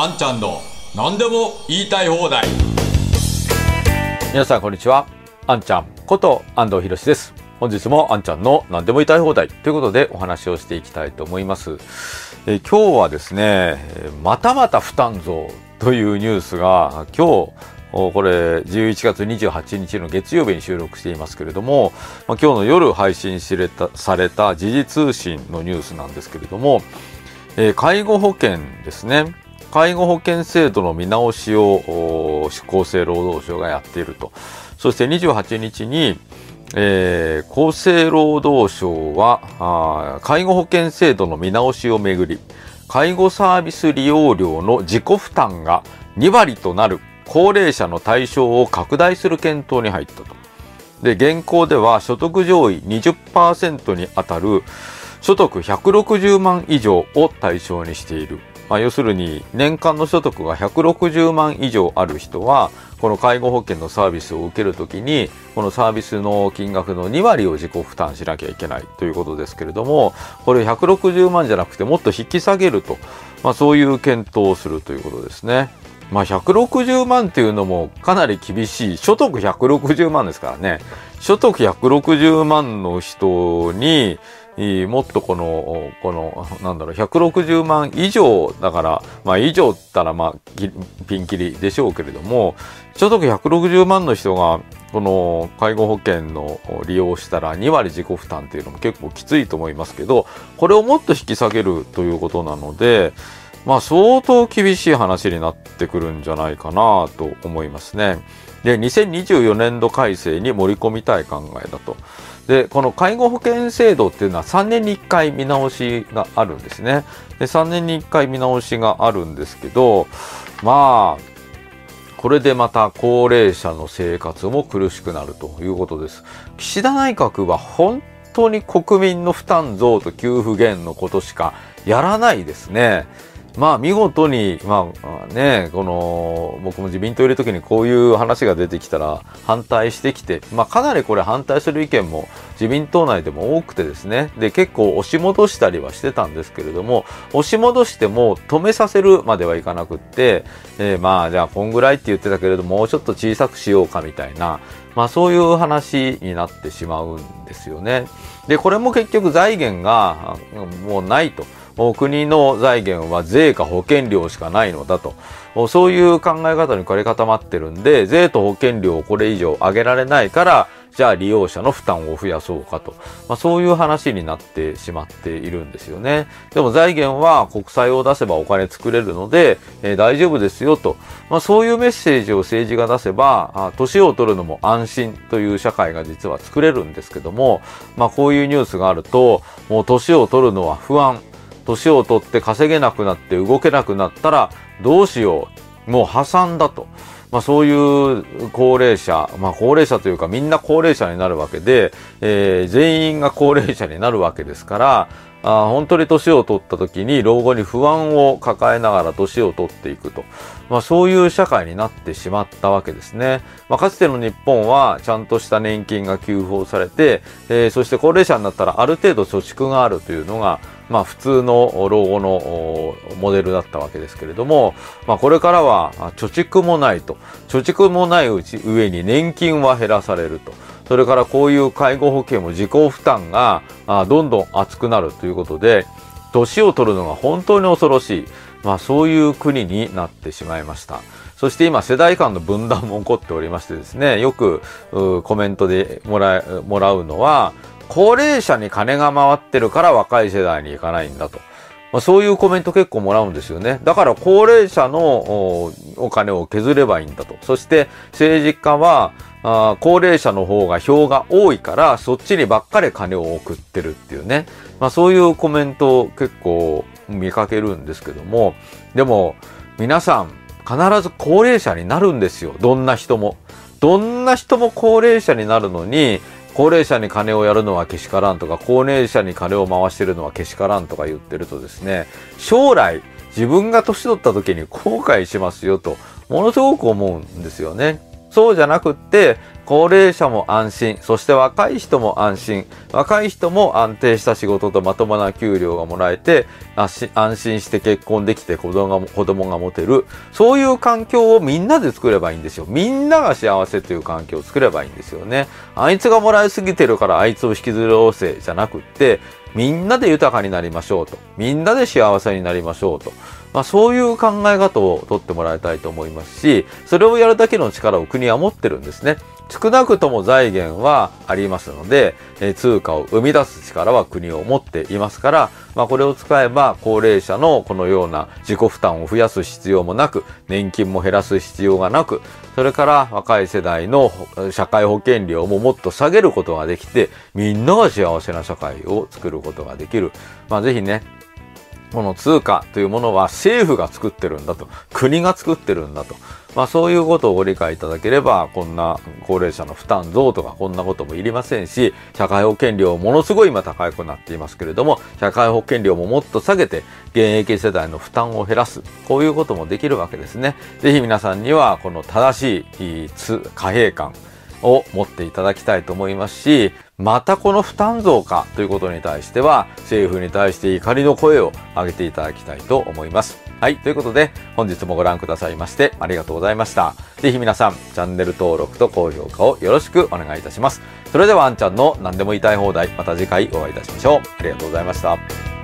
あんちゃんの何でも言いたい放題。皆さんこんにちは。あんちゃんこと安藤博です。本日もあんちゃんの何でも言いたい放題。ということでお話をしていきたいと思います。え今日はですねまたまた負担増というニュースが今日これ11月28日の月曜日に収録していますけれども、まあ、今日の夜配信されたされた時事通信のニュースなんですけれども、えー、介護保険ですね。介護保険制度の見直しを厚生労働省がやっているとそして28日に、えー、厚生労働省は介護保険制度の見直しをめぐり介護サービス利用料の自己負担が2割となる高齢者の対象を拡大する検討に入ったと。で、現行では所得上位20%にあたる所得160万以上を対象にしている。まあ、要するに年間の所得が160万以上ある人はこの介護保険のサービスを受けるときにこのサービスの金額の2割を自己負担しなきゃいけないということですけれどもこれ160万じゃなくてもっと引き下げると、まあ、そういう検討をするということですね。まあ、160万っていうのもかなり厳しい。所得160万ですからね。所得160万の人に、もっとこの、この、なんだろう、160万以上だから、まあ以上ったらまあ、ピンキリでしょうけれども、所得160万の人が、この介護保険の利用したら2割自己負担っていうのも結構きついと思いますけど、これをもっと引き下げるということなので、まあ相当厳しい話になってくるんじゃないかなと思いますね。で、2024年度改正に盛り込みたい考えだと。で、この介護保険制度っていうのは3年に1回見直しがあるんですね。で、3年に1回見直しがあるんですけど、まあ、これでまた高齢者の生活も苦しくなるということです。岸田内閣は本当に国民の負担増と給付減のことしかやらないですね。まあ見事に、まあね、この、僕も自民党いる時にこういう話が出てきたら反対してきて、まあかなりこれ反対する意見も自民党内でも多くてですね、で結構押し戻したりはしてたんですけれども、押し戻しても止めさせるまではいかなくって、えー、まあじゃあこんぐらいって言ってたけれども、もうちょっと小さくしようかみたいな、まあそういう話になってしまうんですよね。で、これも結局財源がもうないと。国の財源は税か保険料しかないのだと。そういう考え方にこれ固まってるんで、税と保険料をこれ以上上げられないから、じゃあ利用者の負担を増やそうかと。まあ、そういう話になってしまっているんですよね。でも財源は国債を出せばお金作れるので、えー、大丈夫ですよと。まあ、そういうメッセージを政治が出せば、年を取るのも安心という社会が実は作れるんですけども、まあ、こういうニュースがあると、もう年を取るのは不安。年を取って稼げなくなって動けなくなったらどうしよう。もう破産だと。まあそういう高齢者、まあ高齢者というかみんな高齢者になるわけで、えー、全員が高齢者になるわけですから、あ本当に年を取った時に老後に不安を抱えながら年を取っていくと。まあそういう社会になってしまったわけですね。まあかつての日本はちゃんとした年金が給付をされて、えー、そして高齢者になったらある程度貯蓄があるというのが、まあ普通の老後のモデルだったわけですけれども、まあこれからは貯蓄もないと。貯蓄もないうち上に年金は減らされると。それからこういう介護保険も自己負担がどんどん厚くなるということで、年を取るのが本当に恐ろしい。まあそういう国になってしまいました。そして今世代間の分断も起こっておりましてですね、よくコメントでもらもらうのは、高齢者に金が回ってるから若い世代に行かないんだと。まあ、そういうコメント結構もらうんですよね。だから高齢者のお金を削ればいいんだと。そして政治家はあ高齢者の方が票が多いからそっちにばっかり金を送ってるっていうね。まあそういうコメントを結構見かけるんですけども。でも皆さん必ず高齢者になるんですよ。どんな人も。どんな人も高齢者になるのに高齢者に金をやるのはけしからんとか、高齢者に金を回してるのはけしからんとか言ってるとですね、将来自分が年取った時に後悔しますよと、ものすごく思うんですよね。そうじゃなくって、高齢者も安心、そして若い人も安心、若い人も安定した仕事とまともな給料がもらえて、安心して結婚できて子供が子供が持てる、そういう環境をみんなで作ればいいんですよ。みんなが幸せという環境を作ればいいんですよね。あいつがもらいすぎてるからあいつを引きずりおせじゃなくって、みんなで豊かになりましょうと。みんなで幸せになりましょうと。まあ、そういう考え方をとってもらいたいと思いますし、それをやるだけの力を国は持ってるんですね。少なくとも財源はありますので、え通貨を生み出す力は国を持っていますから、まあ、これを使えば高齢者のこのような自己負担を増やす必要もなく、年金も減らす必要がなく、それから若い世代の社会保険料ももっと下げることができて、みんなが幸せな社会を作ることができる。まあ、ぜひね、この通貨というものは政府が作ってるんだと、国が作ってるんだと。まあそういうことをご理解いただければ、こんな高齢者の負担増とかこんなこともいりませんし、社会保険料ものすごい今高くなっていますけれども、社会保険料ももっと下げて、現役世代の負担を減らす。こういうこともできるわけですね。ぜひ皆さんには、この正しい貨幣感、を持っていただきたいと思いますし、またこの負担増かということに対しては、政府に対して怒りの声を上げていただきたいと思います。はい。ということで、本日もご覧くださいましてありがとうございました。ぜひ皆さん、チャンネル登録と高評価をよろしくお願いいたします。それでは、あんちゃんの何でも言いたい放題、また次回お会いいたしましょう。ありがとうございました。